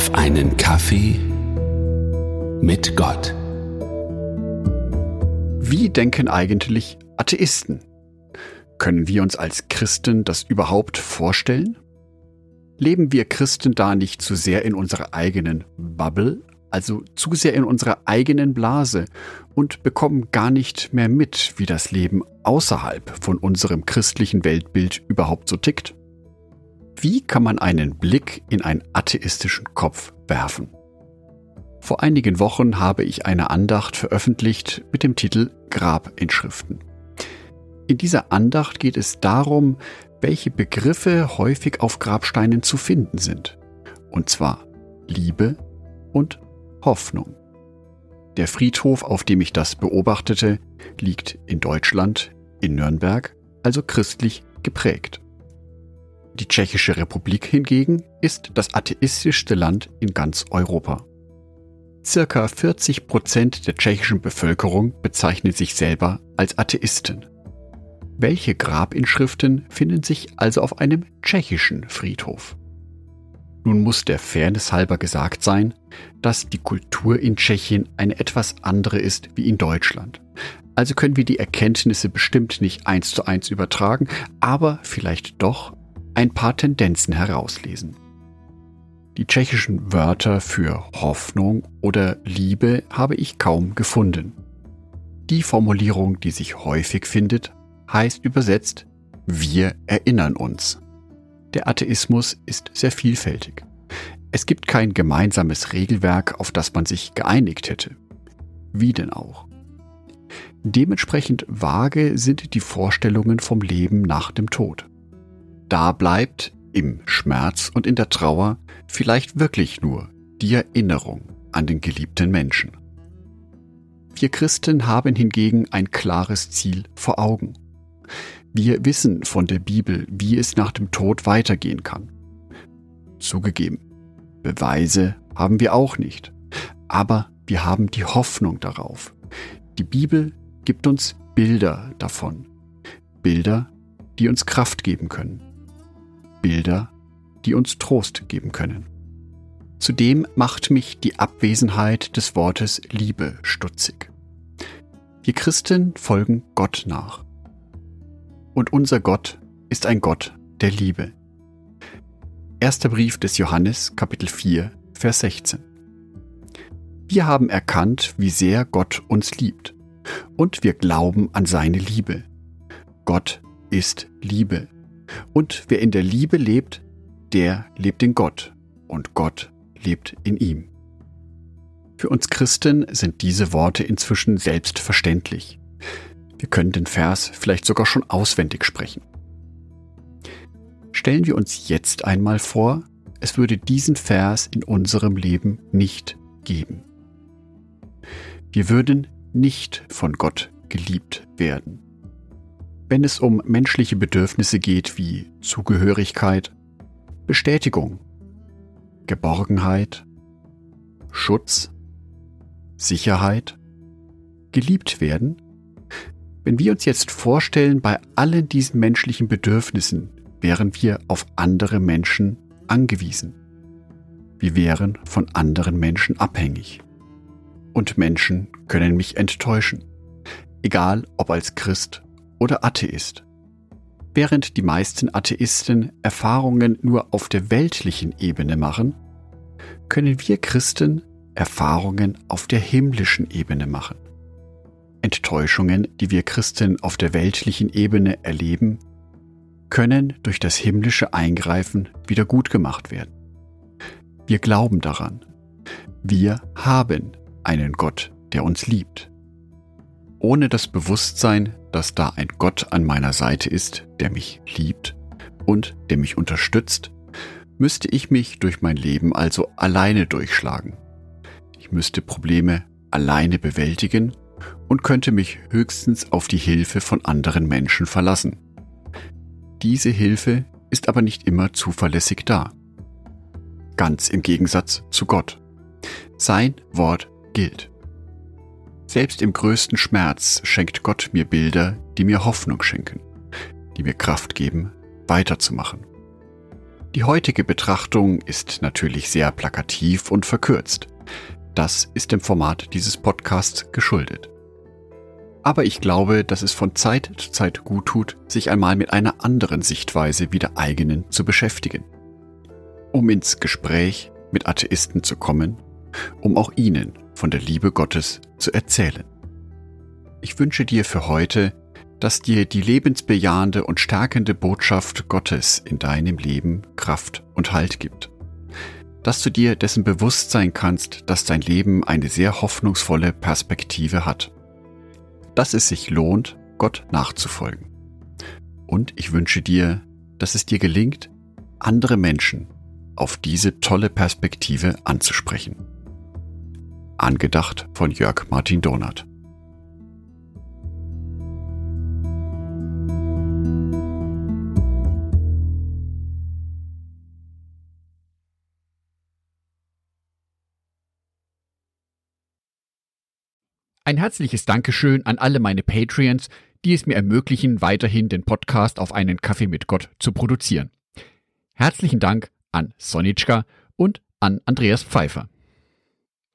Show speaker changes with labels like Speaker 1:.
Speaker 1: Auf einen Kaffee mit Gott.
Speaker 2: Wie denken eigentlich Atheisten? Können wir uns als Christen das überhaupt vorstellen? Leben wir Christen da nicht zu sehr in unserer eigenen Bubble, also zu sehr in unserer eigenen Blase und bekommen gar nicht mehr mit, wie das Leben außerhalb von unserem christlichen Weltbild überhaupt so tickt? Wie kann man einen Blick in einen atheistischen Kopf werfen? Vor einigen Wochen habe ich eine Andacht veröffentlicht mit dem Titel Grabinschriften. In dieser Andacht geht es darum, welche Begriffe häufig auf Grabsteinen zu finden sind. Und zwar Liebe und Hoffnung. Der Friedhof, auf dem ich das beobachtete, liegt in Deutschland, in Nürnberg, also christlich geprägt. Die Tschechische Republik hingegen ist das atheistischste Land in ganz Europa. Circa 40 Prozent der tschechischen Bevölkerung bezeichnet sich selber als Atheisten. Welche Grabinschriften finden sich also auf einem tschechischen Friedhof? Nun muss der Fairness halber gesagt sein, dass die Kultur in Tschechien eine etwas andere ist wie in Deutschland. Also können wir die Erkenntnisse bestimmt nicht eins zu eins übertragen, aber vielleicht doch ein paar Tendenzen herauslesen. Die tschechischen Wörter für Hoffnung oder Liebe habe ich kaum gefunden. Die Formulierung, die sich häufig findet, heißt übersetzt Wir erinnern uns. Der Atheismus ist sehr vielfältig. Es gibt kein gemeinsames Regelwerk, auf das man sich geeinigt hätte. Wie denn auch? Dementsprechend vage sind die Vorstellungen vom Leben nach dem Tod da bleibt im Schmerz und in der Trauer vielleicht wirklich nur die Erinnerung an den geliebten Menschen. Wir Christen haben hingegen ein klares Ziel vor Augen. Wir wissen von der Bibel, wie es nach dem Tod weitergehen kann. Zugegeben, Beweise haben wir auch nicht, aber wir haben die Hoffnung darauf. Die Bibel gibt uns Bilder davon, Bilder, die uns Kraft geben können. Bilder, die uns Trost geben können. Zudem macht mich die Abwesenheit des Wortes Liebe stutzig. Wir Christen folgen Gott nach. Und unser Gott ist ein Gott der Liebe. Erster Brief des Johannes, Kapitel 4, Vers 16. Wir haben erkannt, wie sehr Gott uns liebt. Und wir glauben an seine Liebe. Gott ist Liebe. Und wer in der Liebe lebt, der lebt in Gott und Gott lebt in ihm. Für uns Christen sind diese Worte inzwischen selbstverständlich. Wir können den Vers vielleicht sogar schon auswendig sprechen. Stellen wir uns jetzt einmal vor, es würde diesen Vers in unserem Leben nicht geben. Wir würden nicht von Gott geliebt werden wenn es um menschliche Bedürfnisse geht wie Zugehörigkeit, Bestätigung, Geborgenheit, Schutz, Sicherheit, geliebt werden? Wenn wir uns jetzt vorstellen, bei allen diesen menschlichen Bedürfnissen wären wir auf andere Menschen angewiesen. Wir wären von anderen Menschen abhängig. Und Menschen können mich enttäuschen, egal ob als Christ oder Atheist. Während die meisten Atheisten Erfahrungen nur auf der weltlichen Ebene machen, können wir Christen Erfahrungen auf der himmlischen Ebene machen. Enttäuschungen, die wir Christen auf der weltlichen Ebene erleben, können durch das himmlische Eingreifen wieder gut gemacht werden. Wir glauben daran. Wir haben einen Gott, der uns liebt. Ohne das Bewusstsein, dass da ein Gott an meiner Seite ist, der mich liebt und der mich unterstützt, müsste ich mich durch mein Leben also alleine durchschlagen. Ich müsste Probleme alleine bewältigen und könnte mich höchstens auf die Hilfe von anderen Menschen verlassen. Diese Hilfe ist aber nicht immer zuverlässig da. Ganz im Gegensatz zu Gott. Sein Wort gilt. Selbst im größten Schmerz schenkt Gott mir Bilder, die mir Hoffnung schenken, die mir Kraft geben, weiterzumachen. Die heutige Betrachtung ist natürlich sehr plakativ und verkürzt. Das ist dem Format dieses Podcasts geschuldet. Aber ich glaube, dass es von Zeit zu Zeit gut tut, sich einmal mit einer anderen Sichtweise wie der eigenen zu beschäftigen. Um ins Gespräch mit Atheisten zu kommen, um auch ihnen von der Liebe Gottes zu erzählen. Ich wünsche dir für heute, dass dir die lebensbejahende und stärkende Botschaft Gottes in deinem Leben Kraft und Halt gibt. Dass du dir dessen bewusst sein kannst, dass dein Leben eine sehr hoffnungsvolle Perspektive hat dass es sich lohnt, Gott nachzufolgen. Und ich wünsche dir, dass es dir gelingt, andere Menschen auf diese tolle Perspektive anzusprechen. Angedacht von Jörg Martin Donath.
Speaker 3: Ein herzliches Dankeschön an alle meine Patreons, die es mir ermöglichen, weiterhin den Podcast auf einen Kaffee mit Gott zu produzieren. Herzlichen Dank an Sonitschka und an Andreas Pfeiffer.